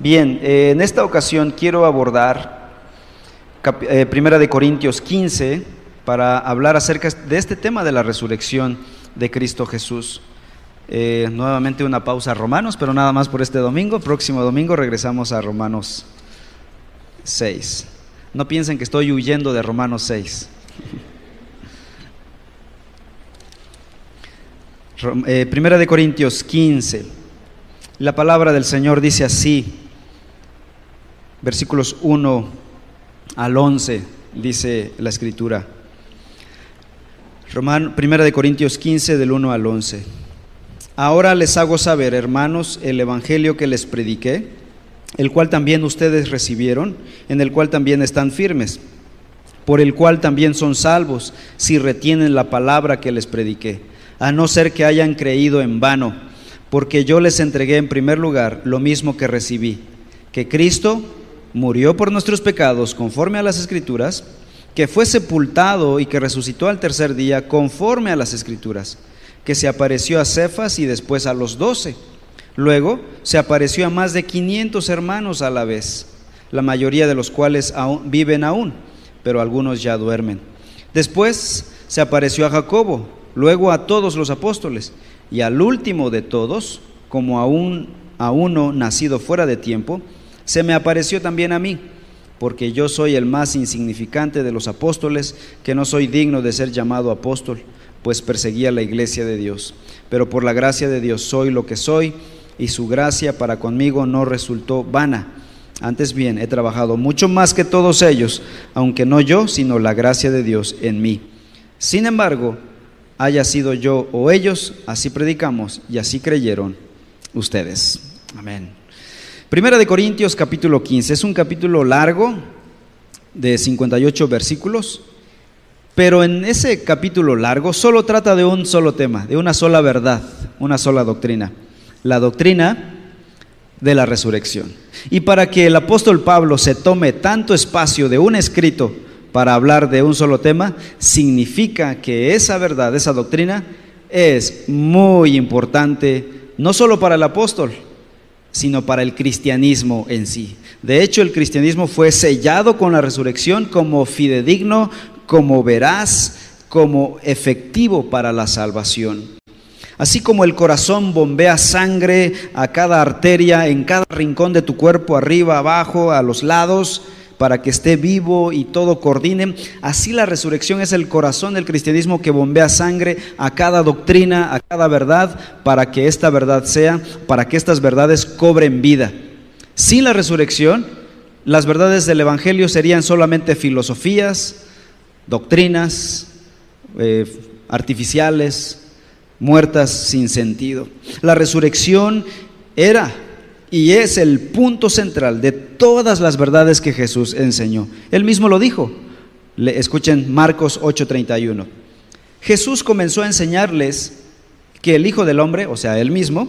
Bien, eh, en esta ocasión quiero abordar eh, Primera de Corintios 15 para hablar acerca de este tema de la resurrección de Cristo Jesús. Eh, nuevamente una pausa a Romanos, pero nada más por este domingo. Próximo domingo regresamos a Romanos 6. No piensen que estoy huyendo de Romanos 6. Primera de Corintios 15. La palabra del Señor dice así: versículos 1 al 11, dice la escritura. Romano, primera de Corintios 15, del 1 al 11. Ahora les hago saber, hermanos, el evangelio que les prediqué, el cual también ustedes recibieron, en el cual también están firmes, por el cual también son salvos, si retienen la palabra que les prediqué, a no ser que hayan creído en vano, porque yo les entregué en primer lugar lo mismo que recibí, que Cristo murió por nuestros pecados conforme a las escrituras, que fue sepultado y que resucitó al tercer día conforme a las escrituras, que se apareció a Cefas y después a los doce. Luego se apareció a más de 500 hermanos a la vez, la mayoría de los cuales aún, viven aún, pero algunos ya duermen. Después se apareció a Jacobo, luego a todos los apóstoles, y al último de todos, como aún a uno nacido fuera de tiempo, se me apareció también a mí, porque yo soy el más insignificante de los apóstoles, que no soy digno de ser llamado apóstol, pues perseguía la iglesia de Dios. Pero por la gracia de Dios soy lo que soy, y su gracia para conmigo no resultó vana. Antes bien, he trabajado mucho más que todos ellos, aunque no yo, sino la gracia de Dios en mí. Sin embargo, haya sido yo o ellos, así predicamos y así creyeron ustedes. Amén. Primera de Corintios capítulo 15. Es un capítulo largo de 58 versículos, pero en ese capítulo largo solo trata de un solo tema, de una sola verdad, una sola doctrina. La doctrina de la resurrección. Y para que el apóstol Pablo se tome tanto espacio de un escrito para hablar de un solo tema, significa que esa verdad, esa doctrina, es muy importante, no solo para el apóstol, sino para el cristianismo en sí. De hecho, el cristianismo fue sellado con la resurrección como fidedigno, como veraz, como efectivo para la salvación. Así como el corazón bombea sangre a cada arteria, en cada rincón de tu cuerpo, arriba, abajo, a los lados, para que esté vivo y todo coordine. Así la resurrección es el corazón del cristianismo que bombea sangre a cada doctrina, a cada verdad, para que esta verdad sea, para que estas verdades cobren vida. Sin la resurrección, las verdades del Evangelio serían solamente filosofías, doctrinas, eh, artificiales, muertas sin sentido. La resurrección era y es el punto central de todas las verdades que Jesús enseñó. Él mismo lo dijo. Escuchen Marcos 8:31. Jesús comenzó a enseñarles que el Hijo del Hombre, o sea, él mismo,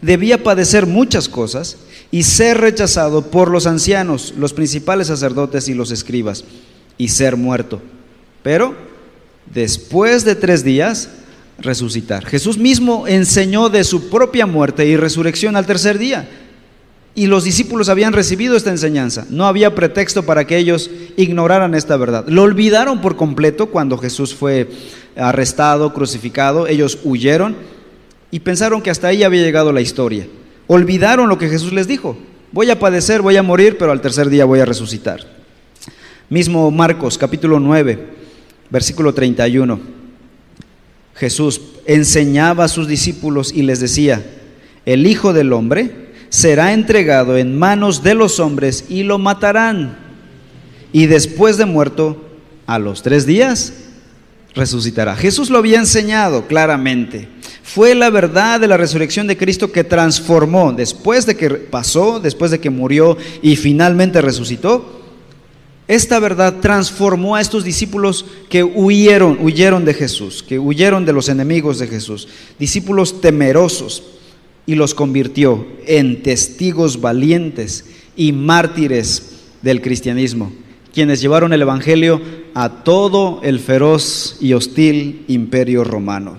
debía padecer muchas cosas y ser rechazado por los ancianos, los principales sacerdotes y los escribas, y ser muerto. Pero después de tres días, resucitar. Jesús mismo enseñó de su propia muerte y resurrección al tercer día. Y los discípulos habían recibido esta enseñanza. No había pretexto para que ellos ignoraran esta verdad. Lo olvidaron por completo cuando Jesús fue arrestado, crucificado. Ellos huyeron y pensaron que hasta ahí había llegado la historia. Olvidaron lo que Jesús les dijo. Voy a padecer, voy a morir, pero al tercer día voy a resucitar. Mismo Marcos capítulo 9, versículo 31. Jesús enseñaba a sus discípulos y les decía, el Hijo del Hombre será entregado en manos de los hombres y lo matarán. Y después de muerto, a los tres días, resucitará. Jesús lo había enseñado claramente. Fue la verdad de la resurrección de Cristo que transformó, después de que pasó, después de que murió y finalmente resucitó, esta verdad transformó a estos discípulos que huyeron, huyeron de Jesús, que huyeron de los enemigos de Jesús, discípulos temerosos, y los convirtió en testigos valientes y mártires del cristianismo, quienes llevaron el Evangelio a todo el feroz y hostil imperio romano.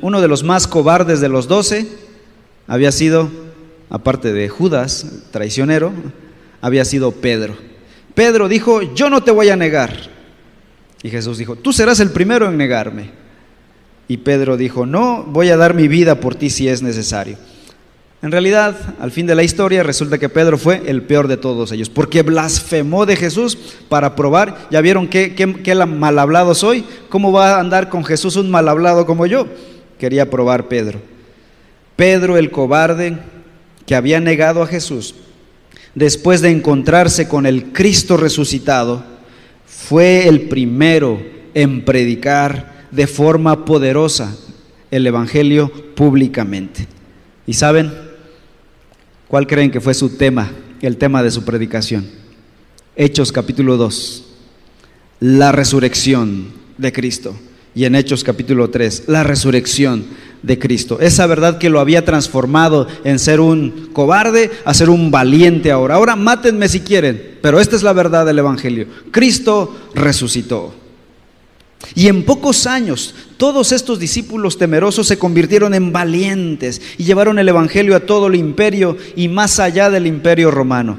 Uno de los más cobardes de los doce había sido aparte de Judas, traicionero, había sido Pedro. Pedro dijo, yo no te voy a negar. Y Jesús dijo, tú serás el primero en negarme. Y Pedro dijo, no, voy a dar mi vida por ti si es necesario. En realidad, al fin de la historia, resulta que Pedro fue el peor de todos ellos, porque blasfemó de Jesús para probar, ya vieron qué, qué, mal hablado soy, ¿cómo va a andar con Jesús un mal hablado como yo? Quería probar Pedro. Pedro el cobarde que había negado a Jesús, después de encontrarse con el Cristo resucitado, fue el primero en predicar de forma poderosa el Evangelio públicamente. ¿Y saben? ¿Cuál creen que fue su tema, el tema de su predicación? Hechos capítulo 2, la resurrección de Cristo. Y en Hechos capítulo 3, la resurrección de Cristo. Esa verdad que lo había transformado en ser un cobarde a ser un valiente ahora. Ahora mátenme si quieren, pero esta es la verdad del Evangelio. Cristo resucitó. Y en pocos años todos estos discípulos temerosos se convirtieron en valientes y llevaron el Evangelio a todo el imperio y más allá del imperio romano.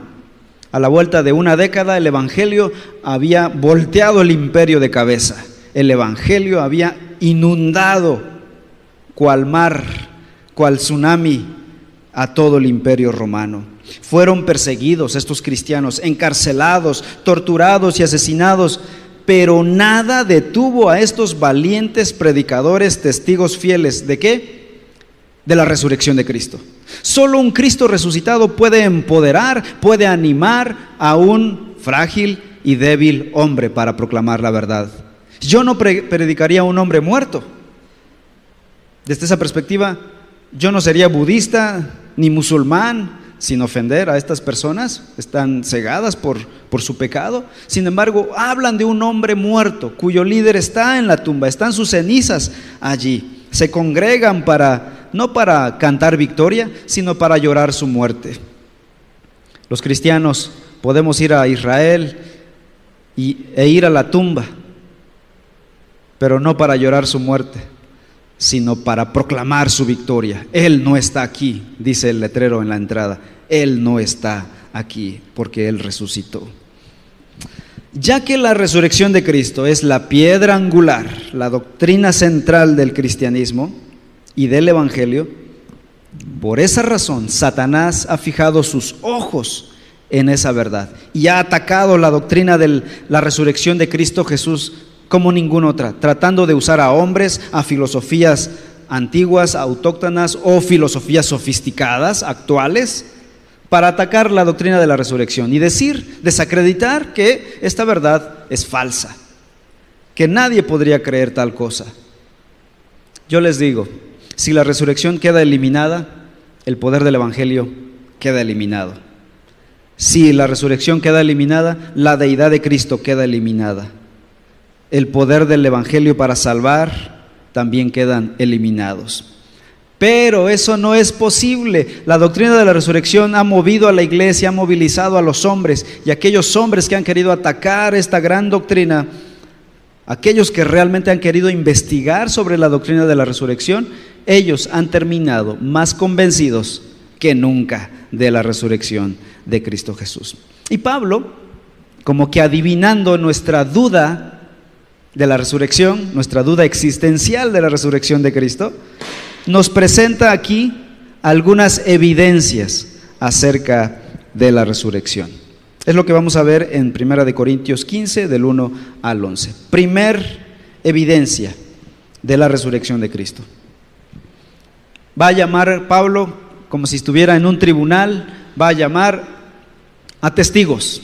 A la vuelta de una década el Evangelio había volteado el imperio de cabeza. El Evangelio había inundado cual mar, cual tsunami a todo el imperio romano. Fueron perseguidos estos cristianos, encarcelados, torturados y asesinados pero nada detuvo a estos valientes predicadores, testigos fieles. ¿De qué? De la resurrección de Cristo. Solo un Cristo resucitado puede empoderar, puede animar a un frágil y débil hombre para proclamar la verdad. Yo no predicaría a un hombre muerto. Desde esa perspectiva, yo no sería budista ni musulmán, sin ofender a estas personas, están cegadas por, por su pecado. Sin embargo, hablan de un hombre muerto cuyo líder está en la tumba, están sus cenizas allí. Se congregan para, no para cantar victoria, sino para llorar su muerte. Los cristianos podemos ir a Israel y, e ir a la tumba, pero no para llorar su muerte sino para proclamar su victoria. Él no está aquí, dice el letrero en la entrada. Él no está aquí porque Él resucitó. Ya que la resurrección de Cristo es la piedra angular, la doctrina central del cristianismo y del Evangelio, por esa razón Satanás ha fijado sus ojos en esa verdad y ha atacado la doctrina de la resurrección de Cristo Jesús como ninguna otra, tratando de usar a hombres, a filosofías antiguas, autóctonas o filosofías sofisticadas, actuales, para atacar la doctrina de la resurrección y decir, desacreditar que esta verdad es falsa, que nadie podría creer tal cosa. Yo les digo, si la resurrección queda eliminada, el poder del Evangelio queda eliminado. Si la resurrección queda eliminada, la deidad de Cristo queda eliminada el poder del Evangelio para salvar, también quedan eliminados. Pero eso no es posible. La doctrina de la resurrección ha movido a la iglesia, ha movilizado a los hombres y aquellos hombres que han querido atacar esta gran doctrina, aquellos que realmente han querido investigar sobre la doctrina de la resurrección, ellos han terminado más convencidos que nunca de la resurrección de Cristo Jesús. Y Pablo, como que adivinando nuestra duda de la resurrección, nuestra duda existencial de la resurrección de Cristo, nos presenta aquí algunas evidencias acerca de la resurrección. Es lo que vamos a ver en 1 de Corintios 15 del 1 al 11. Primer evidencia de la resurrección de Cristo. Va a llamar Pablo como si estuviera en un tribunal, va a llamar a testigos.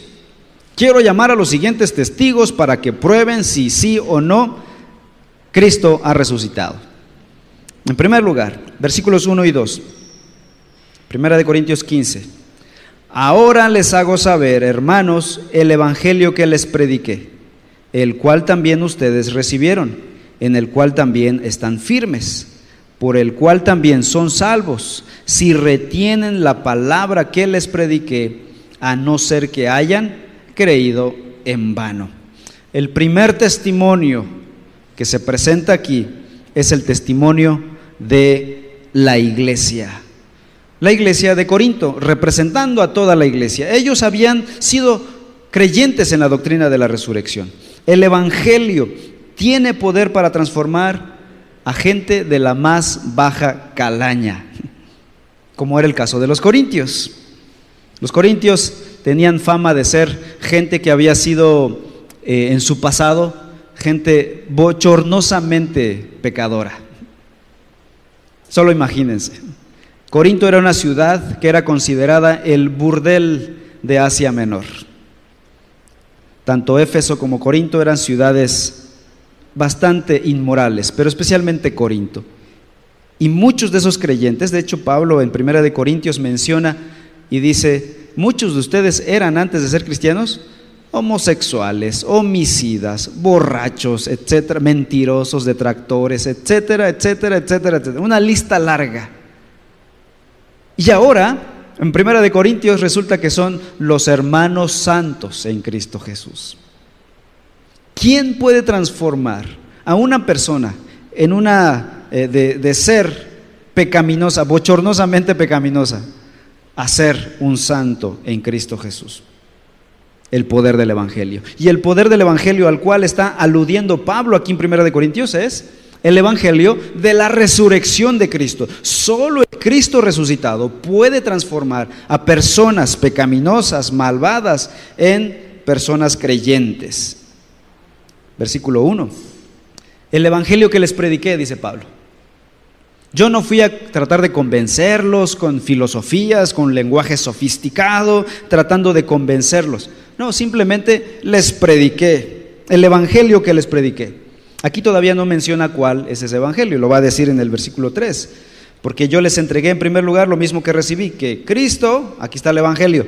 Quiero llamar a los siguientes testigos para que prueben si sí o no Cristo ha resucitado. En primer lugar, versículos 1 y 2. Primera de Corintios 15. Ahora les hago saber, hermanos, el evangelio que les prediqué, el cual también ustedes recibieron, en el cual también están firmes, por el cual también son salvos, si retienen la palabra que les prediqué, a no ser que hayan creído en vano. El primer testimonio que se presenta aquí es el testimonio de la iglesia. la iglesia de Corinto, representando a toda la iglesia. Ellos habían sido creyentes en la doctrina de la resurrección. El Evangelio tiene poder para transformar a gente de la más baja calaña, como era el caso de los corintios. Los corintios tenían fama de ser gente que había sido eh, en su pasado gente bochornosamente pecadora. Solo imagínense. Corinto era una ciudad que era considerada el burdel de Asia Menor. Tanto Éfeso como Corinto eran ciudades bastante inmorales, pero especialmente Corinto. Y muchos de esos creyentes, de hecho Pablo en Primera de Corintios menciona y dice, muchos de ustedes eran antes de ser cristianos homosexuales, homicidas, borrachos, etcétera, mentirosos, detractores, etcétera, etcétera, etcétera, etcétera. Una lista larga. Y ahora en Primera de Corintios resulta que son los hermanos santos en Cristo Jesús. ¿Quién puede transformar a una persona en una eh, de, de ser pecaminosa, bochornosamente pecaminosa, a ser un santo en Cristo Jesús? El poder del Evangelio. Y el poder del Evangelio al cual está aludiendo Pablo aquí en Primera de Corintios es el Evangelio de la resurrección de Cristo. Solo el Cristo resucitado puede transformar a personas pecaminosas, malvadas, en personas creyentes. Versículo 1. El Evangelio que les prediqué, dice Pablo. Yo no fui a tratar de convencerlos con filosofías, con lenguaje sofisticado, tratando de convencerlos. No, simplemente les prediqué el Evangelio que les prediqué. Aquí todavía no menciona cuál es ese evangelio, lo va a decir en el versículo 3. Porque yo les entregué en primer lugar lo mismo que recibí, que Cristo, aquí está el evangelio.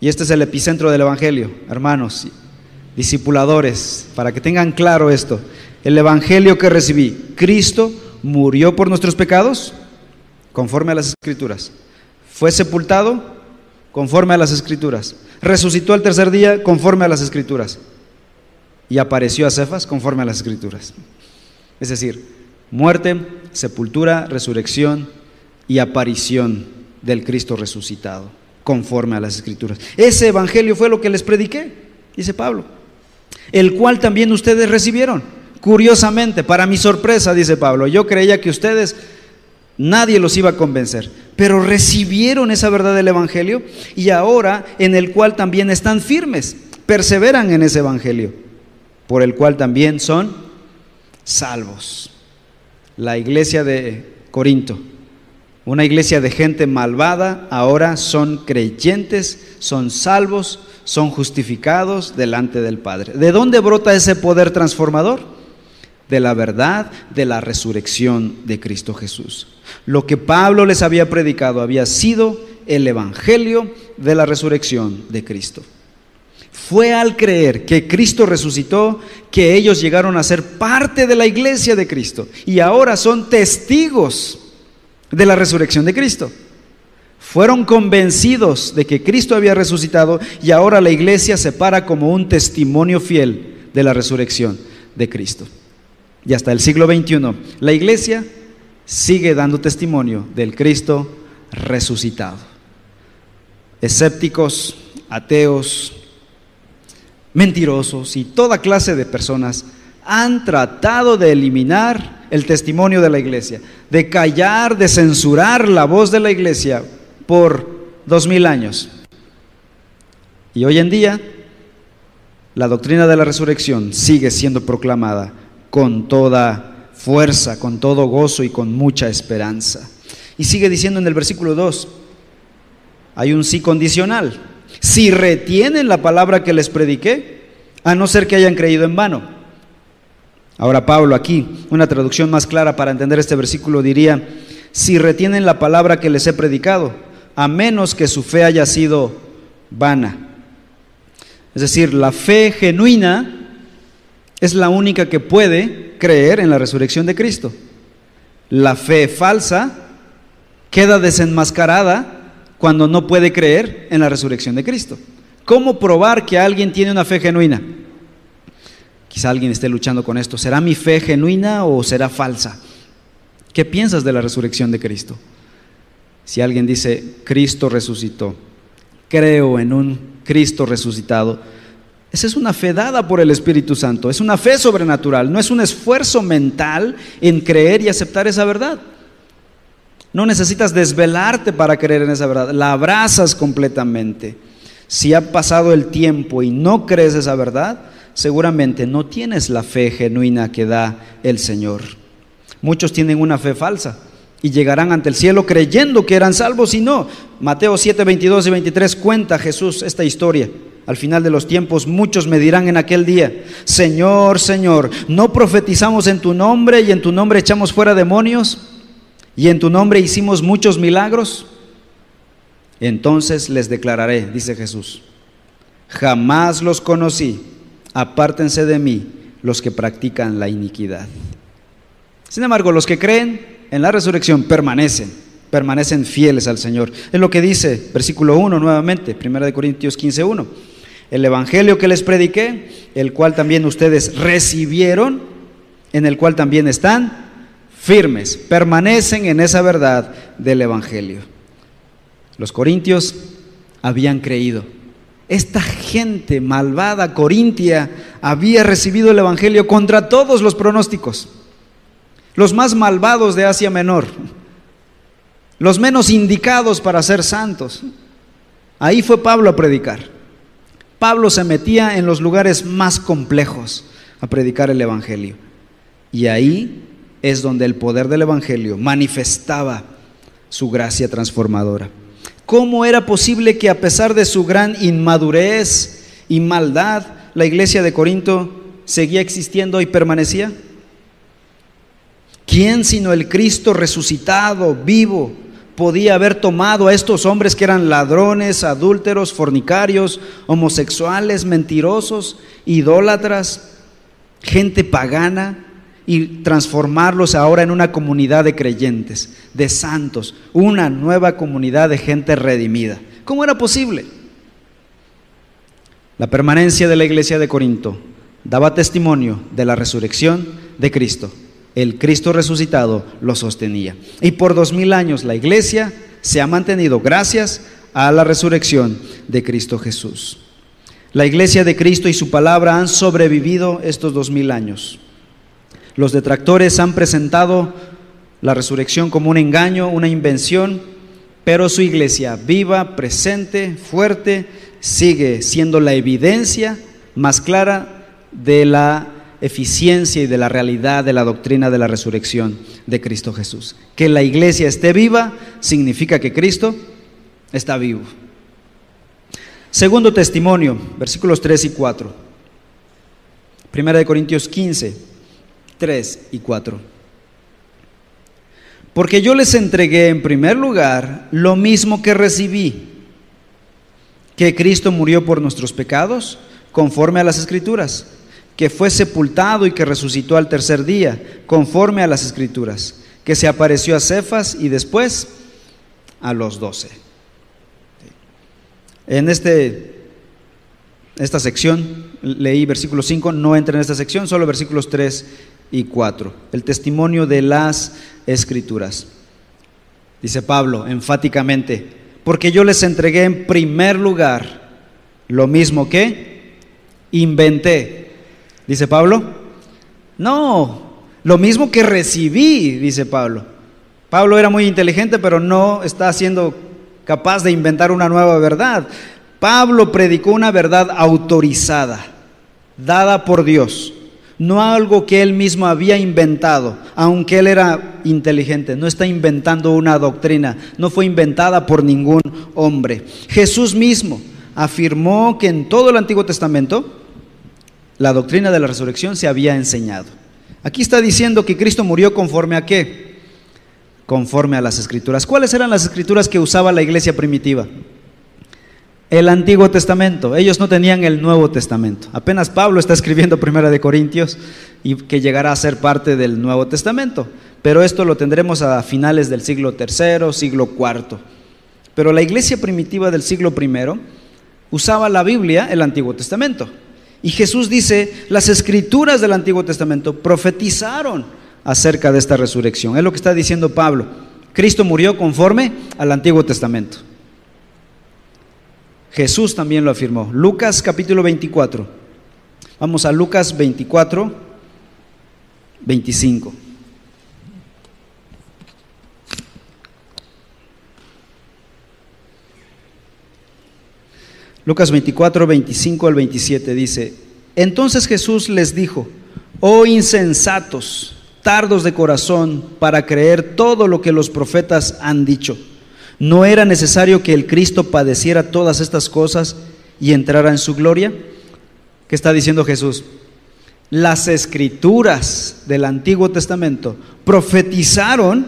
Y este es el epicentro del evangelio, hermanos, discipuladores, para que tengan claro esto. El evangelio que recibí, Cristo murió por nuestros pecados, conforme a las escrituras. Fue sepultado, conforme a las escrituras. Resucitó al tercer día, conforme a las escrituras y apareció a Cefas conforme a las escrituras. Es decir, muerte, sepultura, resurrección y aparición del Cristo resucitado, conforme a las escrituras. Ese evangelio fue lo que les prediqué, dice Pablo, el cual también ustedes recibieron. Curiosamente, para mi sorpresa, dice Pablo, yo creía que ustedes nadie los iba a convencer, pero recibieron esa verdad del evangelio y ahora en el cual también están firmes, perseveran en ese evangelio por el cual también son salvos. La iglesia de Corinto, una iglesia de gente malvada, ahora son creyentes, son salvos, son justificados delante del Padre. ¿De dónde brota ese poder transformador? De la verdad de la resurrección de Cristo Jesús. Lo que Pablo les había predicado había sido el Evangelio de la resurrección de Cristo. Fue al creer que Cristo resucitó que ellos llegaron a ser parte de la iglesia de Cristo y ahora son testigos de la resurrección de Cristo. Fueron convencidos de que Cristo había resucitado y ahora la iglesia se para como un testimonio fiel de la resurrección de Cristo. Y hasta el siglo XXI, la iglesia sigue dando testimonio del Cristo resucitado. Escépticos, ateos, mentirosos y toda clase de personas han tratado de eliminar el testimonio de la iglesia, de callar, de censurar la voz de la iglesia por dos mil años. Y hoy en día la doctrina de la resurrección sigue siendo proclamada con toda fuerza, con todo gozo y con mucha esperanza. Y sigue diciendo en el versículo 2, hay un sí condicional. Si retienen la palabra que les prediqué, a no ser que hayan creído en vano. Ahora Pablo aquí, una traducción más clara para entender este versículo diría, si retienen la palabra que les he predicado, a menos que su fe haya sido vana. Es decir, la fe genuina es la única que puede creer en la resurrección de Cristo. La fe falsa queda desenmascarada cuando no puede creer en la resurrección de Cristo. ¿Cómo probar que alguien tiene una fe genuina? Quizá alguien esté luchando con esto. ¿Será mi fe genuina o será falsa? ¿Qué piensas de la resurrección de Cristo? Si alguien dice, Cristo resucitó, creo en un Cristo resucitado, esa es una fe dada por el Espíritu Santo, es una fe sobrenatural, no es un esfuerzo mental en creer y aceptar esa verdad. No necesitas desvelarte para creer en esa verdad, la abrazas completamente. Si ha pasado el tiempo y no crees esa verdad, seguramente no tienes la fe genuina que da el Señor. Muchos tienen una fe falsa y llegarán ante el cielo creyendo que eran salvos y no. Mateo 7, 22 y 23 cuenta Jesús esta historia. Al final de los tiempos muchos me dirán en aquel día, Señor, Señor, ¿no profetizamos en tu nombre y en tu nombre echamos fuera demonios? ¿Y en tu nombre hicimos muchos milagros? Entonces les declararé, dice Jesús, jamás los conocí, apártense de mí los que practican la iniquidad. Sin embargo, los que creen en la resurrección permanecen, permanecen fieles al Señor. Es lo que dice versículo 1 nuevamente, 1 Corintios 15, 1 el Evangelio que les prediqué, el cual también ustedes recibieron, en el cual también están firmes, permanecen en esa verdad del Evangelio. Los corintios habían creído. Esta gente malvada corintia había recibido el Evangelio contra todos los pronósticos. Los más malvados de Asia Menor, los menos indicados para ser santos. Ahí fue Pablo a predicar. Pablo se metía en los lugares más complejos a predicar el Evangelio. Y ahí es donde el poder del Evangelio manifestaba su gracia transformadora. ¿Cómo era posible que a pesar de su gran inmadurez y maldad, la iglesia de Corinto seguía existiendo y permanecía? ¿Quién sino el Cristo resucitado, vivo, podía haber tomado a estos hombres que eran ladrones, adúlteros, fornicarios, homosexuales, mentirosos, idólatras, gente pagana, y transformarlos ahora en una comunidad de creyentes, de santos, una nueva comunidad de gente redimida. ¿Cómo era posible? La permanencia de la iglesia de Corinto daba testimonio de la resurrección de Cristo el Cristo resucitado lo sostenía. Y por dos mil años la iglesia se ha mantenido gracias a la resurrección de Cristo Jesús. La iglesia de Cristo y su palabra han sobrevivido estos dos mil años. Los detractores han presentado la resurrección como un engaño, una invención, pero su iglesia viva, presente, fuerte, sigue siendo la evidencia más clara de la eficiencia y de la realidad de la doctrina de la resurrección de Cristo Jesús. Que la iglesia esté viva significa que Cristo está vivo. Segundo testimonio, versículos 3 y 4. Primera de Corintios 15, 3 y 4. Porque yo les entregué en primer lugar lo mismo que recibí, que Cristo murió por nuestros pecados, conforme a las escrituras que fue sepultado y que resucitó al tercer día, conforme a las escrituras, que se apareció a Cefas y después a los doce. En este, esta sección, leí versículo 5, no entra en esta sección, solo versículos 3 y 4, el testimonio de las escrituras. Dice Pablo enfáticamente, porque yo les entregué en primer lugar lo mismo que inventé dice Pablo. No, lo mismo que recibí, dice Pablo. Pablo era muy inteligente, pero no está siendo capaz de inventar una nueva verdad. Pablo predicó una verdad autorizada, dada por Dios, no algo que él mismo había inventado, aunque él era inteligente, no está inventando una doctrina, no fue inventada por ningún hombre. Jesús mismo afirmó que en todo el Antiguo Testamento la doctrina de la resurrección se había enseñado. Aquí está diciendo que Cristo murió conforme a qué? Conforme a las escrituras. ¿Cuáles eran las escrituras que usaba la iglesia primitiva? El Antiguo Testamento. Ellos no tenían el Nuevo Testamento. Apenas Pablo está escribiendo Primera de Corintios y que llegará a ser parte del Nuevo Testamento. Pero esto lo tendremos a finales del siglo III, siglo IV. Pero la iglesia primitiva del siglo I usaba la Biblia, el Antiguo Testamento. Y Jesús dice, las escrituras del Antiguo Testamento profetizaron acerca de esta resurrección. Es lo que está diciendo Pablo. Cristo murió conforme al Antiguo Testamento. Jesús también lo afirmó. Lucas capítulo 24. Vamos a Lucas 24, 25. Lucas 24, 25 al 27 dice, entonces Jesús les dijo, oh insensatos, tardos de corazón para creer todo lo que los profetas han dicho. ¿No era necesario que el Cristo padeciera todas estas cosas y entrara en su gloria? ¿Qué está diciendo Jesús? Las escrituras del Antiguo Testamento profetizaron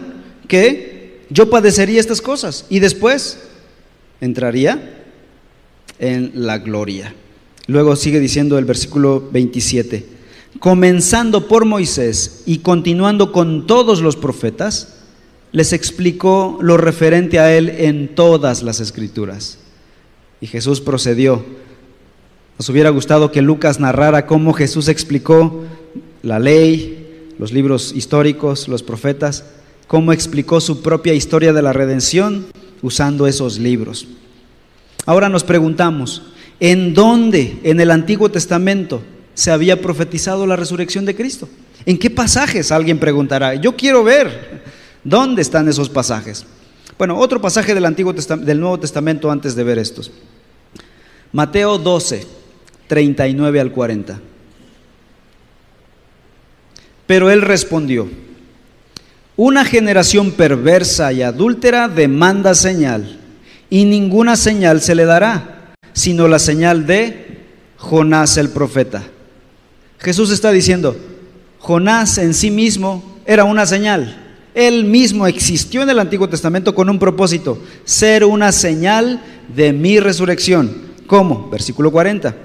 que yo padecería estas cosas y después entraría en la gloria. Luego sigue diciendo el versículo 27, comenzando por Moisés y continuando con todos los profetas, les explicó lo referente a él en todas las escrituras. Y Jesús procedió. Nos hubiera gustado que Lucas narrara cómo Jesús explicó la ley, los libros históricos, los profetas, cómo explicó su propia historia de la redención usando esos libros. Ahora nos preguntamos, ¿en dónde en el Antiguo Testamento se había profetizado la resurrección de Cristo? ¿En qué pasajes? Alguien preguntará. Yo quiero ver dónde están esos pasajes. Bueno, otro pasaje del, Antiguo del Nuevo Testamento antes de ver estos. Mateo 12, 39 al 40. Pero él respondió, una generación perversa y adúltera demanda señal y ninguna señal se le dará, sino la señal de Jonás el profeta. Jesús está diciendo, Jonás en sí mismo era una señal. Él mismo existió en el Antiguo Testamento con un propósito, ser una señal de mi resurrección. ¿Cómo? Versículo 40.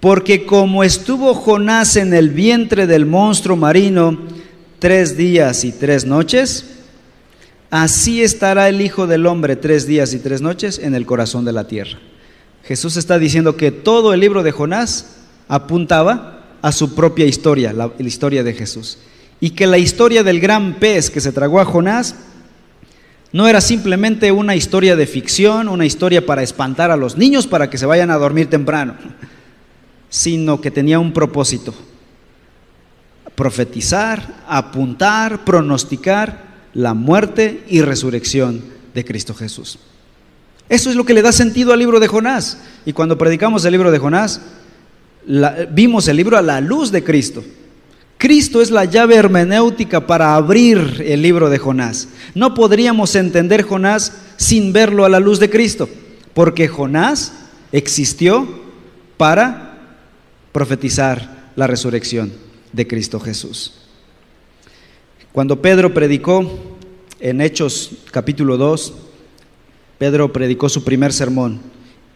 Porque como estuvo Jonás en el vientre del monstruo marino tres días y tres noches, Así estará el Hijo del Hombre tres días y tres noches en el corazón de la tierra. Jesús está diciendo que todo el libro de Jonás apuntaba a su propia historia, la, historia de Jesús. Y que la historia del gran pez que se tragó a Jonás no era simplemente una historia de ficción, una historia para espantar a los niños para que se vayan a dormir temprano, sino que tenía un propósito. Profetizar, apuntar, pronosticar la muerte y resurrección de Cristo Jesús. Eso es lo que le da sentido al libro de Jonás. Y cuando predicamos el libro de Jonás, vimos el libro a la luz de Cristo. Cristo es la llave hermenéutica para abrir el libro de Jonás. No podríamos entender Jonás sin verlo a la luz de Cristo, porque Jonás existió para profetizar la resurrección de Cristo Jesús. Cuando Pedro predicó en Hechos capítulo 2, Pedro predicó su primer sermón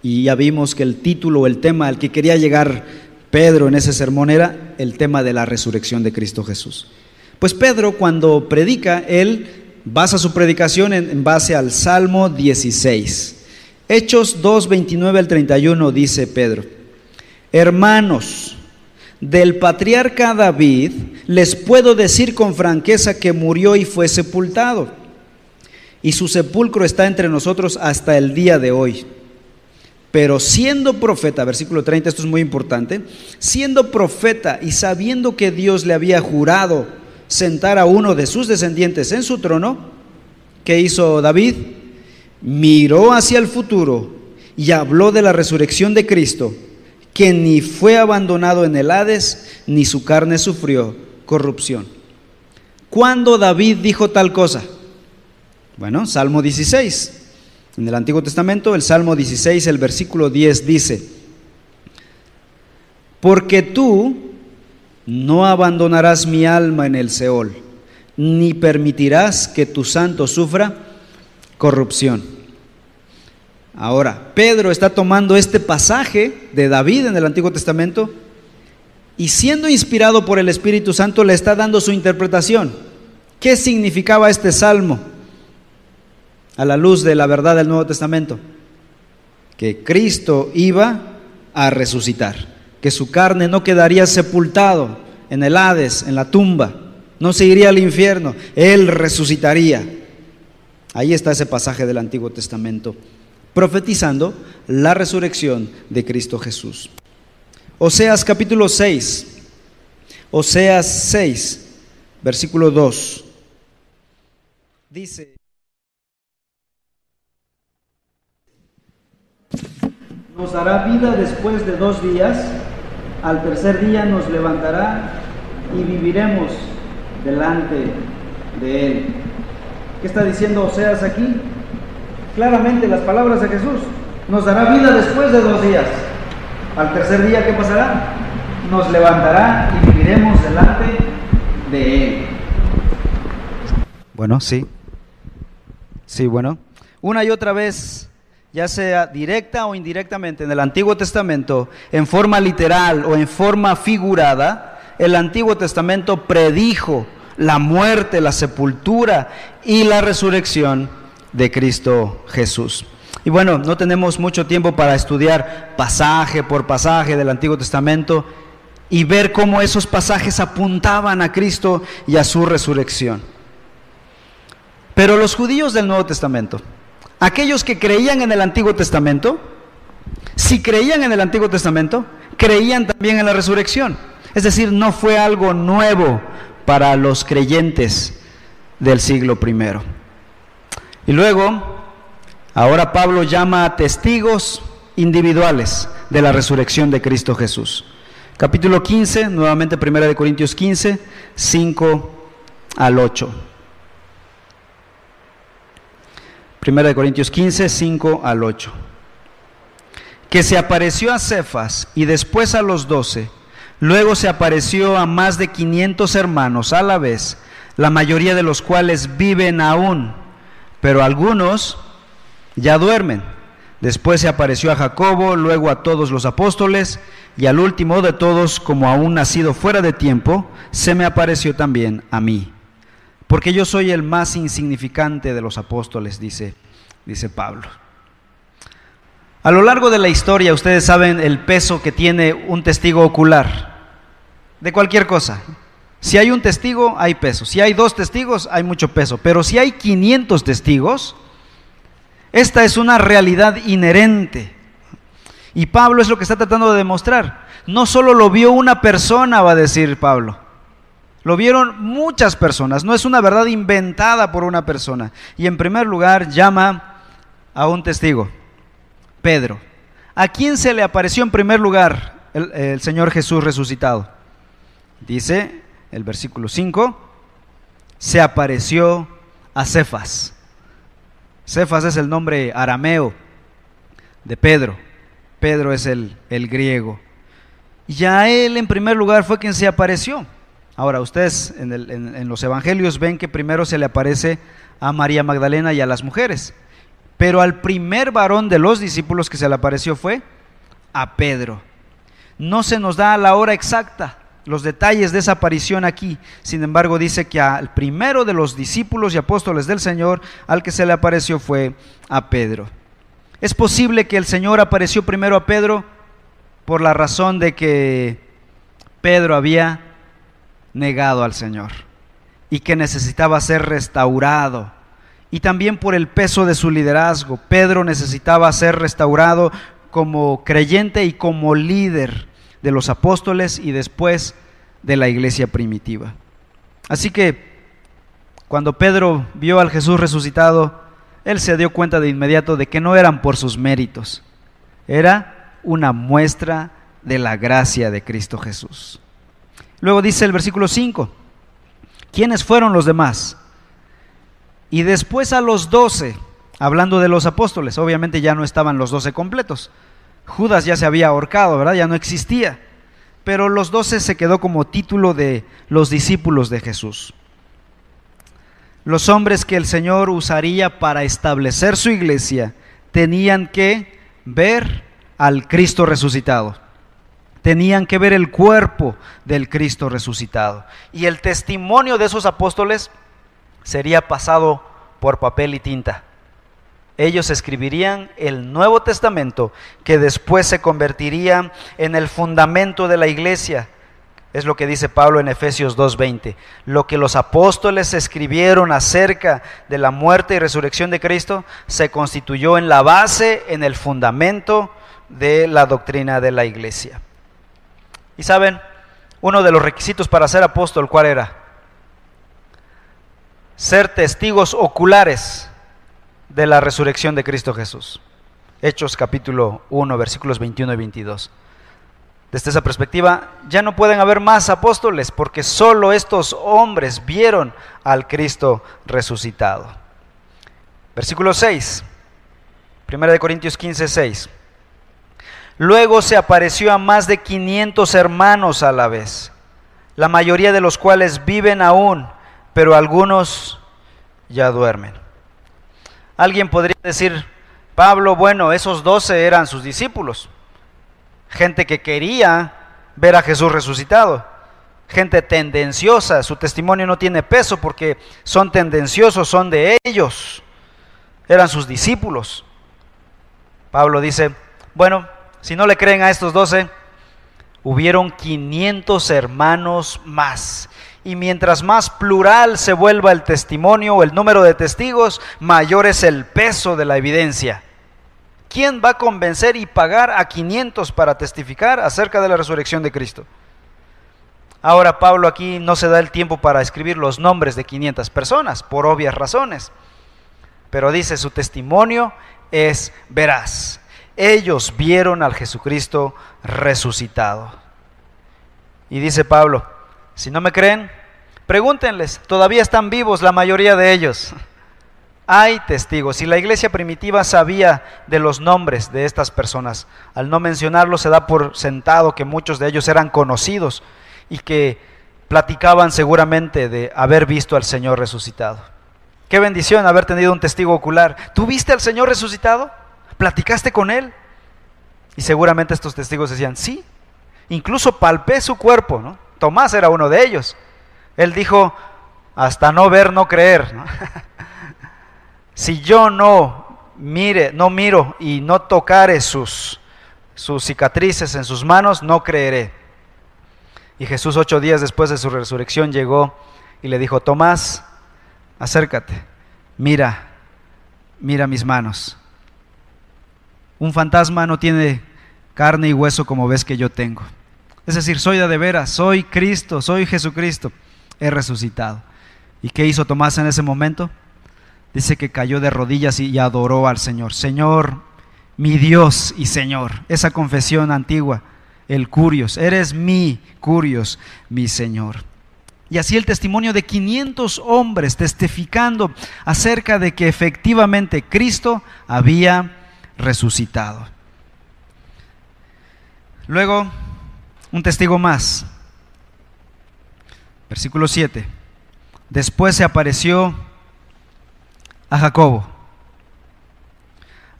y ya vimos que el título, el tema al que quería llegar Pedro en ese sermón era el tema de la resurrección de Cristo Jesús. Pues Pedro cuando predica, él basa su predicación en, base al Salmo 16. Hechos 2, 29 al 31 dice Pedro, hermanos, del patriarca David, les puedo decir con franqueza que murió y fue sepultado. Y su sepulcro está entre nosotros hasta el día de hoy. Pero siendo profeta, versículo 30, esto es muy importante, siendo profeta y sabiendo que Dios le había jurado sentar a uno de sus descendientes en su trono, ¿qué hizo David? Miró hacia el futuro y habló de la resurrección de Cristo que ni fue abandonado en el Hades, ni su carne sufrió corrupción. ¿Cuándo David dijo tal cosa? Bueno, Salmo 16. En el Antiguo Testamento, el Salmo 16, el versículo 10 dice, porque tú no abandonarás mi alma en el Seol, ni permitirás que tu santo sufra corrupción. Ahora, Pedro está tomando este pasaje de David en el Antiguo Testamento y siendo inspirado por el Espíritu Santo le está dando su interpretación. ¿Qué significaba este salmo a la luz de la verdad del Nuevo Testamento? Que Cristo iba a resucitar, que su carne no quedaría sepultado en el Hades, en la tumba, no se iría al infierno, Él resucitaría Ahí está ese pasaje del Antiguo Testamento, profetizando la resurrección de Cristo Jesús. Oseas capítulo 6, Oseas 6, versículo 2. Dice, nos dará vida después de dos días, al tercer día nos levantará y viviremos delante de Él. ¿Qué está diciendo Oseas aquí? Claramente las palabras de Jesús. Nos dará vida después de dos días. Al tercer día, ¿qué pasará? Nos levantará y viviremos delante de Él. Bueno, sí. Sí, bueno. Una y otra vez, ya sea directa o indirectamente en el Antiguo Testamento, en forma literal o en forma figurada, el Antiguo Testamento predijo la muerte, la sepultura y la resurrección de Cristo Jesús. Y bueno, no tenemos mucho tiempo para estudiar pasaje por pasaje del Antiguo Testamento y ver cómo esos pasajes apuntaban a Cristo y a su resurrección. Pero los judíos del Nuevo Testamento, aquellos que creían en el Antiguo Testamento, si creían en el Antiguo Testamento, creían también en la resurrección. Es decir, no fue algo nuevo para los creyentes del siglo I. Y luego, ahora Pablo llama a testigos individuales de la resurrección de Cristo Jesús. Capítulo 15, nuevamente Primera de Corintios 15, 5 al 8. Primera de Corintios 15, 5 al 8. Que se apareció a Cefas y después a los doce Luego se apareció a más de 500 hermanos a la vez, la mayoría de los cuales viven aún, pero algunos ya duermen. Después se apareció a Jacobo, luego a todos los apóstoles, y al último de todos, como aún nacido fuera de tiempo, se me apareció también a mí. Porque yo soy el más insignificante de los apóstoles, dice, dice Pablo. A lo largo de la historia ustedes saben el peso que tiene un testigo ocular de cualquier cosa. Si hay un testigo, hay peso. Si hay dos testigos, hay mucho peso. Pero si hay 500 testigos, esta es una realidad inherente. Y Pablo es lo que está tratando de demostrar. No solo lo vio una persona, va a decir Pablo. Lo vieron muchas personas. No es una verdad inventada por una persona. Y en primer lugar llama a un testigo. Pedro. ¿A quién se le apareció en primer lugar el, Señor Jesús resucitado? Dice el versículo 5, se apareció a Cefas. Cefas es el nombre arameo de Pedro. Pedro es el, el griego. Y ya él en primer lugar fue quien se apareció. Ahora, ustedes en, en, los evangelios ven que primero se le aparece a María Magdalena y a las mujeres. Pero al primer varón de los discípulos que se le apareció fue a Pedro. No se nos da la hora exacta, los detalles de esa aparición aquí. Sin embargo, dice que al primero de los discípulos y apóstoles del Señor al que se le apareció fue a Pedro. Es posible que el Señor apareció primero a Pedro por la razón de que Pedro había negado al Señor y que necesitaba ser restaurado y también por el peso de su liderazgo. Pedro necesitaba ser restaurado como creyente y como líder de los apóstoles y después de la iglesia primitiva. Así que cuando Pedro vio al Jesús resucitado, él se dio cuenta de inmediato de que no eran por sus méritos, era una muestra de la gracia de Cristo Jesús. Luego dice el versículo 5, ¿quiénes fueron los demás? Y después a los doce, hablando de los apóstoles, obviamente ya no estaban los doce completos. Judas ya se había ahorcado, ¿verdad? Ya no existía. Pero los doce se quedó como título de los discípulos de Jesús. Los hombres que el Señor usaría para establecer su iglesia tenían que ver al Cristo resucitado. Tenían que ver el cuerpo del Cristo resucitado. Y el testimonio de esos apóstoles sería pasado por papel y tinta. Ellos escribirían el Nuevo Testamento que después se convertiría en el fundamento de la iglesia, es lo que dice Pablo en Efesios 2.20. Lo que los apóstoles escribieron acerca de la muerte y resurrección de Cristo se constituyó en la base, en el fundamento de la doctrina de la iglesia. Y saben, uno de los requisitos para ser apóstol, ¿cuál era? Ser testigos oculares de la resurrección de Cristo Jesús. Hechos capítulo 1, versículos 21 y 22. Desde esa perspectiva, ya no pueden haber más apóstoles porque solo estos hombres vieron al Cristo resucitado. Versículo 6, 1 de Corintios 15, 6. Luego se apareció a más de 500 hermanos a la vez, la mayoría de los cuales viven aún, pero algunos ya duermen. Alguien podría decir, Pablo, bueno, esos doce eran sus discípulos, gente que quería ver a Jesús resucitado, gente tendenciosa, su testimonio no tiene peso porque son tendenciosos, son de ellos, eran sus discípulos. Pablo dice, bueno, si no le creen a estos doce, hubieron 500 hermanos más. Y mientras más plural se vuelva el testimonio o el número de testigos, mayor es el peso de la evidencia. ¿Quién va a convencer y pagar a 500 para testificar acerca de la resurrección de Cristo? Ahora Pablo aquí no se da el tiempo para escribir los nombres de 500 personas, por obvias razones. Pero dice, su testimonio es veraz ellos vieron al Jesucristo resucitado. Y dice Pablo, si no me creen, pregúntenles, todavía están vivos la mayoría de ellos. Hay testigos. Y la iglesia primitiva sabía de los nombres de estas personas. Al no mencionarlos se da por sentado que muchos de ellos eran conocidos y que platicaban seguramente de haber visto al Señor resucitado. Qué bendición haber tenido un testigo ocular. ¿Tú viste al Señor resucitado? ¿Platicaste con él? Y seguramente estos testigos decían, sí, incluso palpé su cuerpo, ¿no? Tomás era uno de ellos. Él dijo, hasta no ver, no creer. si yo no mire, no miro y no tocare sus, sus cicatrices en sus manos, no creeré. Y Jesús ocho días después de su resurrección llegó y le dijo, Tomás, acércate, mira, mira mis manos un fantasma no tiene carne y hueso como ves que yo tengo. Es decir, soy de, veras, soy Cristo, soy Jesucristo, he resucitado. ¿Y qué hizo Tomás en ese momento? Dice que cayó de rodillas y adoró al Señor. Señor, mi Dios y Señor. Esa confesión antigua, el Curios, eres mi Curios, mi Señor. Y así el testimonio de 500 hombres testificando acerca de que efectivamente Cristo había resucitado. Luego, un testigo más. Versículo 7. Después se apareció a Jacobo.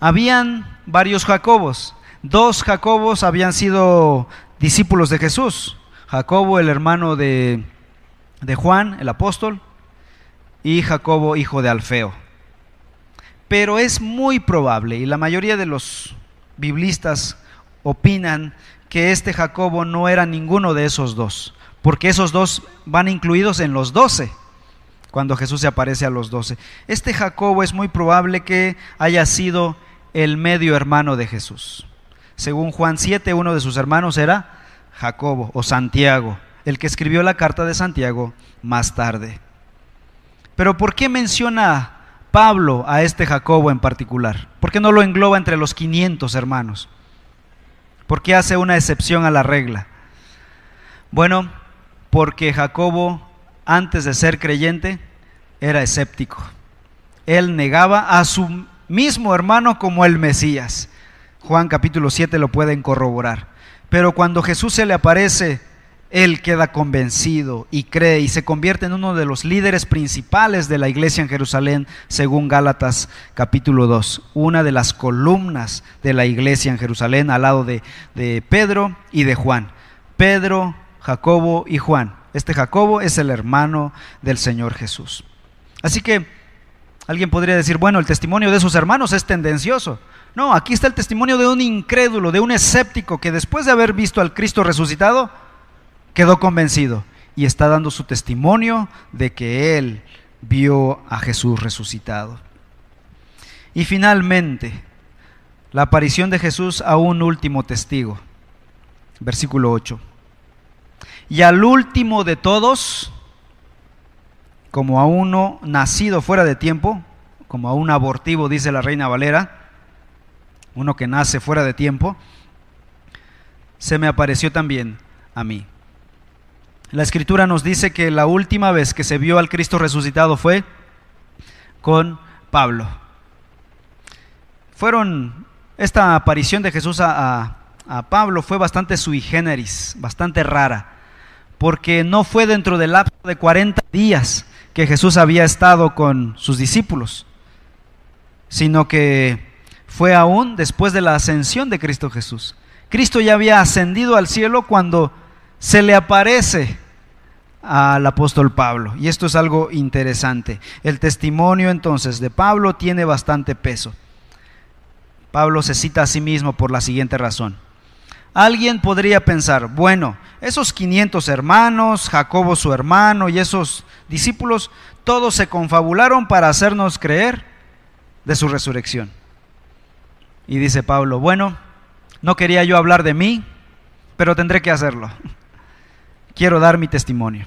Habían varios Jacobos. Dos Jacobos habían sido discípulos de Jesús. Jacobo, el hermano de, de Juan, el apóstol, y Jacobo, hijo de Alfeo. Pero es muy probable, y la mayoría de los biblistas opinan que este Jacobo no era ninguno de esos dos, porque esos dos van incluidos en los doce, cuando Jesús se aparece a los doce. Este Jacobo es muy probable que haya sido el medio hermano de Jesús. Según Juan 7, uno de sus hermanos era Jacobo o Santiago, el que escribió la carta de Santiago más tarde. Pero ¿por qué menciona Pablo a este Jacobo en particular? ¿Por qué no lo engloba entre los 500 hermanos? ¿Por qué hace una excepción a la regla? Bueno, porque Jacobo, antes de ser creyente, era escéptico. Él negaba a su mismo hermano como el Mesías. Juan capítulo 7 lo pueden corroborar. Pero cuando Jesús se le aparece él queda convencido y cree y se convierte en uno de los líderes principales de la iglesia en Jerusalén, según Gálatas capítulo 2, una de las columnas de la iglesia en Jerusalén al lado de, de Pedro y de Juan. Pedro, Jacobo y Juan. Este Jacobo es el hermano del Señor Jesús. Así que alguien podría decir, bueno, el testimonio de sus hermanos es tendencioso. No, aquí está el testimonio de un incrédulo, de un escéptico que después de haber visto al Cristo resucitado, quedó convencido y está dando su testimonio de que él vio a Jesús resucitado. Y finalmente, la aparición de Jesús a un último testigo. Versículo 8. Y al último de todos, como a uno nacido fuera de tiempo, como a un abortivo, dice la reina Valera, uno que nace fuera de tiempo, se me apareció también a mí. La escritura nos dice que la última vez que se vio al Cristo resucitado fue con Pablo. Fueron, esta aparición de Jesús a, a Pablo fue bastante sui generis, bastante rara, porque no fue dentro del lapso de 40 días que Jesús había estado con sus discípulos, sino que fue aún después de la ascensión de Cristo Jesús. Cristo ya había ascendido al cielo cuando se le aparece al apóstol Pablo. Y esto es algo interesante. El testimonio entonces de Pablo tiene bastante peso. Pablo se cita a sí mismo por la siguiente razón. Alguien podría pensar, bueno, esos 500 hermanos, Jacobo su hermano y esos discípulos, todos se confabularon para hacernos creer de su resurrección. Y dice Pablo, bueno, no quería yo hablar de mí, pero tendré que hacerlo. Quiero dar mi testimonio.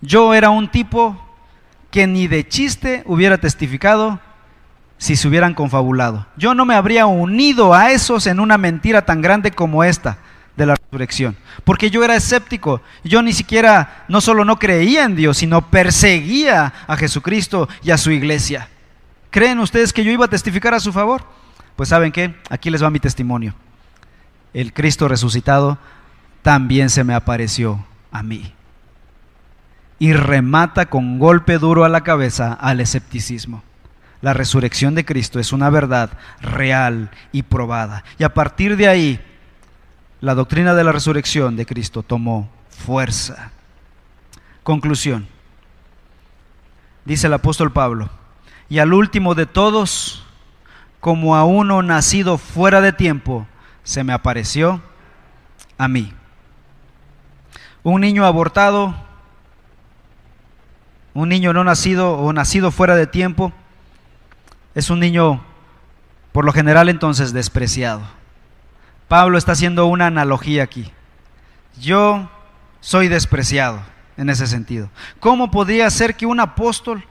Yo era un tipo que ni de chiste hubiera testificado si se hubieran confabulado. Yo no me habría unido a esos en una mentira tan grande como esta de la resurrección, porque yo era escéptico, yo ni siquiera, no solo no creía en Dios, sino perseguía a Jesucristo y a su iglesia. ¿Creen ustedes que yo iba a testificar a su favor? Pues saben qué, aquí les va mi testimonio. El Cristo resucitado también se me apareció a mí y remata con golpe duro a la cabeza al escepticismo. La resurrección de Cristo es una verdad real y probada. Y a partir de ahí, la doctrina de la resurrección de Cristo tomó fuerza. Conclusión. Dice el apóstol Pablo, y al último de todos, como a uno nacido fuera de tiempo, se me apareció a mí. Un niño abortado un niño no nacido o nacido fuera de tiempo es un niño, por lo general entonces, despreciado. Pablo está haciendo una analogía aquí. Yo soy despreciado en ese sentido. ¿Cómo podría ser que un apóstol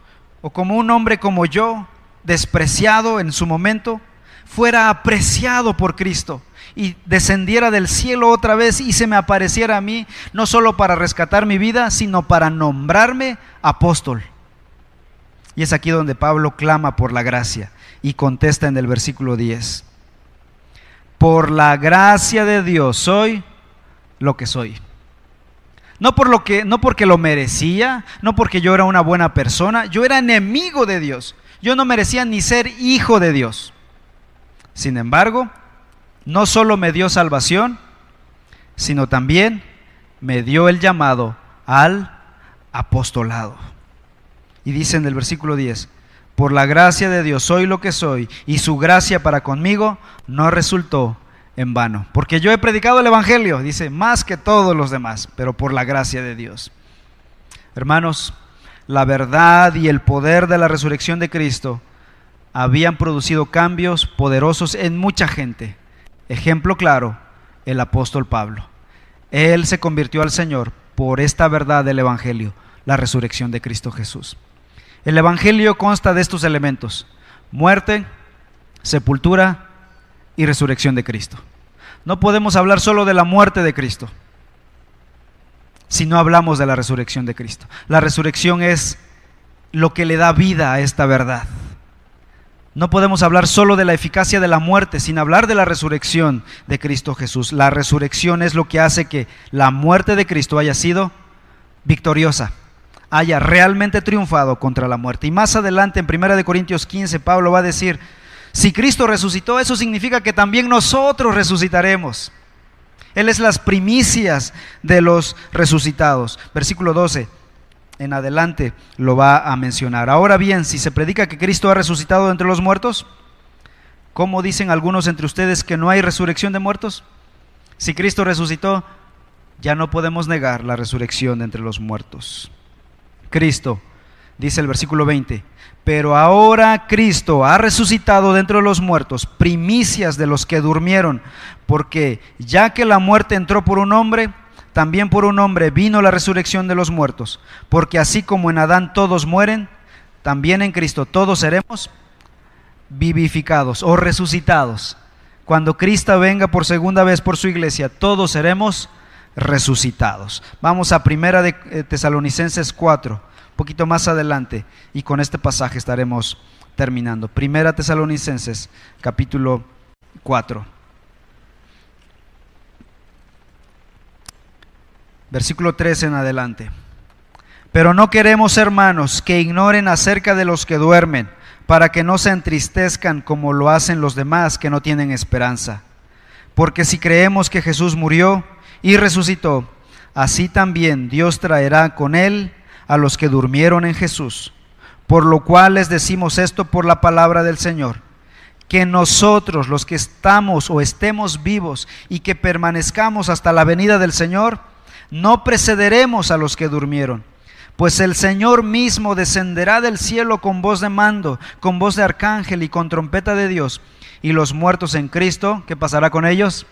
o como un hombre como yo, despreciado en su momento, fuera apreciado por Cristo? y descendiera del cielo otra vez y se me apareciera a mí, no solo para rescatar mi vida, sino para nombrarme apóstol. Y es aquí donde Pablo clama por la gracia y contesta en el versículo 10. Por la gracia de Dios soy lo que soy. No, por lo que, no porque lo merecía, no porque yo era una buena persona, yo era enemigo de Dios. Yo no merecía ni ser hijo de Dios. Sin embargo, no solo me dio salvación, sino también me dio el llamado al apostolado. Y dice en el versículo 10, por la gracia de Dios soy lo que soy, y su gracia para conmigo no resultó en vano. Porque yo he predicado el Evangelio, dice, más que todos los demás, pero por la gracia de Dios. Hermanos, la verdad y el poder de la resurrección de Cristo habían producido cambios poderosos en mucha gente Ejemplo claro, el apóstol Pablo. Él se convirtió al Señor por esta verdad del Evangelio, la resurrección de Cristo Jesús. El Evangelio consta de estos elementos, muerte, sepultura y resurrección de Cristo. No podemos hablar solo de la muerte de Cristo si no hablamos de la resurrección de Cristo. La resurrección es lo que le da vida a esta verdad. No podemos hablar solo de la eficacia de la muerte sin hablar de la resurrección de Cristo Jesús. La resurrección es lo que hace que la muerte de Cristo haya sido victoriosa, haya realmente triunfado contra la muerte. Y más adelante en 1 Corintios 15 Pablo va a decir, si Cristo resucitó, eso significa que también nosotros resucitaremos. Él es las primicias de los resucitados. Versículo 12 en adelante lo va a mencionar. Ahora bien, si se predica que Cristo ha resucitado entre los muertos, ¿cómo dicen algunos entre ustedes que no hay resurrección de muertos? Si Cristo resucitó, ya no podemos negar la resurrección de entre los muertos. Cristo, dice el versículo 20, pero ahora Cristo ha resucitado dentro de los muertos, primicias de los que durmieron, porque ya que la muerte entró por un hombre, también por un hombre vino la resurrección de los muertos, porque así como en Adán todos mueren, también en Cristo todos seremos vivificados o resucitados. Cuando Cristo venga por segunda vez por su iglesia, todos seremos resucitados. Vamos a Primera de eh, Tesalonicenses 4, un poquito más adelante, y con este pasaje estaremos terminando. Primera Tesalonicenses, capítulo 4. Versículo 13 en adelante. Pero no queremos, hermanos, que ignoren acerca de los que duermen, para que no se entristezcan como lo hacen los demás que no tienen esperanza. Porque si creemos que Jesús murió y resucitó, así también Dios traerá con él a los que durmieron en Jesús. Por lo cual les decimos esto por la palabra del Señor, que nosotros los que estamos o estemos vivos y que permanezcamos hasta la venida del Señor, no precederemos a los que durmieron pues el Señor mismo descenderá del cielo con voz de mando, con voz de arcángel y con trompeta de Dios. Y los muertos en Cristo, ¿qué pasará con ellos?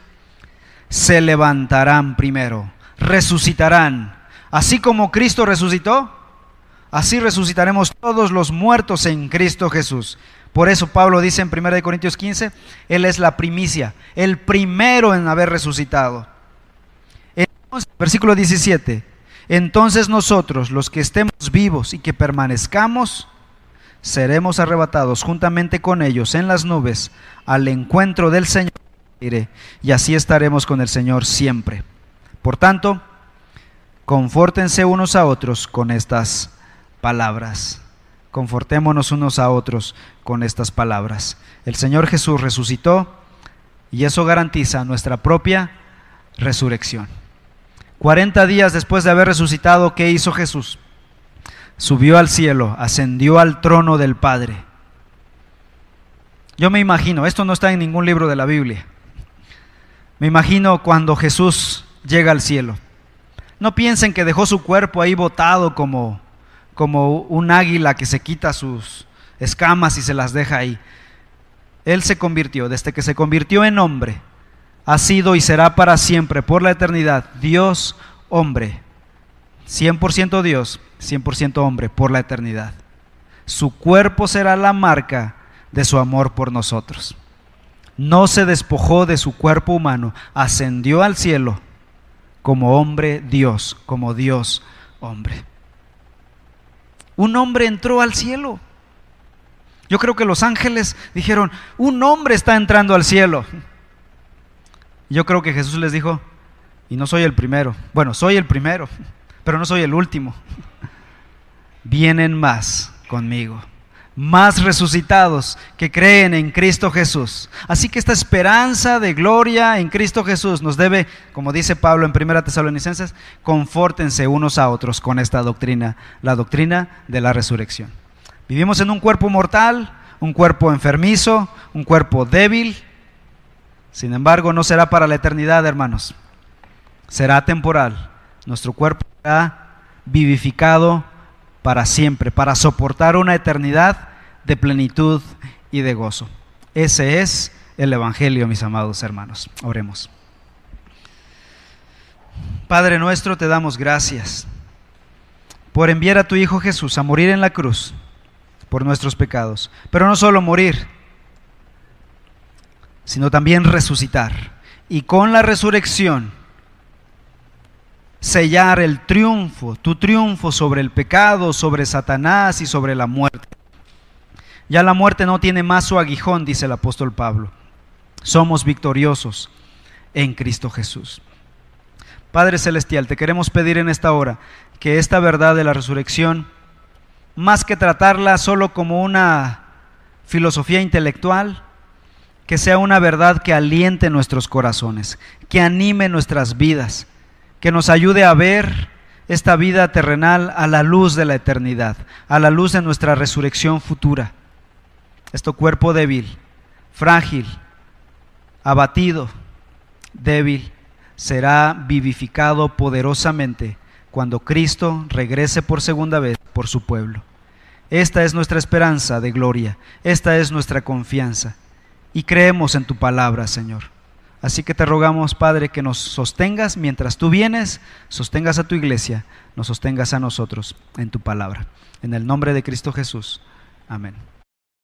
Se levantarán primero, resucitarán. Así como Cristo resucitó, así resucitaremos todos los muertos en Cristo Jesús. Por eso Pablo dice en 1 Corintios 15, Él es la primicia, el primero en haber resucitado. Entonces, versículo 17, entonces nosotros, los que estemos vivos y que permanezcamos, seremos arrebatados juntamente con ellos en las nubes al encuentro del Señor y así estaremos con el Señor siempre. Por tanto, confórtense unos a otros con estas palabras. Confortémonos unos a otros con estas palabras. El Señor Jesús resucitó y eso garantiza nuestra propia resurrección. 40 días después de haber resucitado, ¿qué hizo Jesús? Subió al cielo, ascendió al trono del Padre. Yo me imagino, esto no está en ningún libro de la Biblia. Me imagino cuando Jesús llega al cielo. No piensen que dejó su cuerpo ahí botado como, como un águila que se quita sus escamas y se las deja ahí. Él se convirtió, desde que se convirtió en hombre, ha sido y será para siempre, por la eternidad, Dios hombre. 100% Dios, 100% hombre, por la eternidad. Su cuerpo será la marca de su amor por nosotros. No se despojó de su cuerpo humano, ascendió al cielo como hombre Dios, como Dios hombre. Un hombre entró al cielo. Yo creo que los ángeles dijeron, un hombre está entrando al cielo. Yo creo que Jesús les dijo, y no soy el primero, bueno, soy el primero, pero no soy el último. Vienen más conmigo, más resucitados que creen en Cristo Jesús. Así que esta esperanza de gloria en Cristo Jesús nos debe, como dice Pablo en 1 Tesalonicenses, confórtense unos a otros con esta doctrina, la doctrina de la resurrección. Vivimos en un cuerpo mortal, un cuerpo enfermizo, un cuerpo débil, sin embargo, no será para la eternidad, hermanos. Será temporal. Nuestro cuerpo será vivificado para siempre, para soportar una eternidad de plenitud y de gozo. Ese es el Evangelio, mis amados hermanos. Oremos. Padre nuestro, te damos gracias por enviar a tu Hijo Jesús a morir en la cruz por nuestros pecados. Pero no solo morir, sino también resucitar. Y con la resurrección sellar el triunfo, tu triunfo sobre el pecado, sobre Satanás y sobre la muerte. Ya la muerte no tiene más su aguijón, dice el apóstol Pablo. Somos victoriosos en Cristo Jesús. Padre Celestial, te queremos pedir en esta hora que esta verdad de la resurrección, más que tratarla solo como una filosofía intelectual, que sea una verdad que aliente nuestros corazones, que anime nuestras vidas, que nos ayude a ver esta vida terrenal a la luz de la eternidad, a la luz de nuestra resurrección futura. Este cuerpo débil, frágil, abatido, débil, será vivificado poderosamente cuando Cristo regrese por segunda vez por su pueblo. Esta es nuestra esperanza de gloria, esta es nuestra confianza. Y creemos en tu palabra, Señor. Así que te rogamos, Padre, que nos sostengas mientras tú vienes, sostengas a tu iglesia, nos sostengas a nosotros en tu palabra. En el nombre de Cristo Jesús. Amén.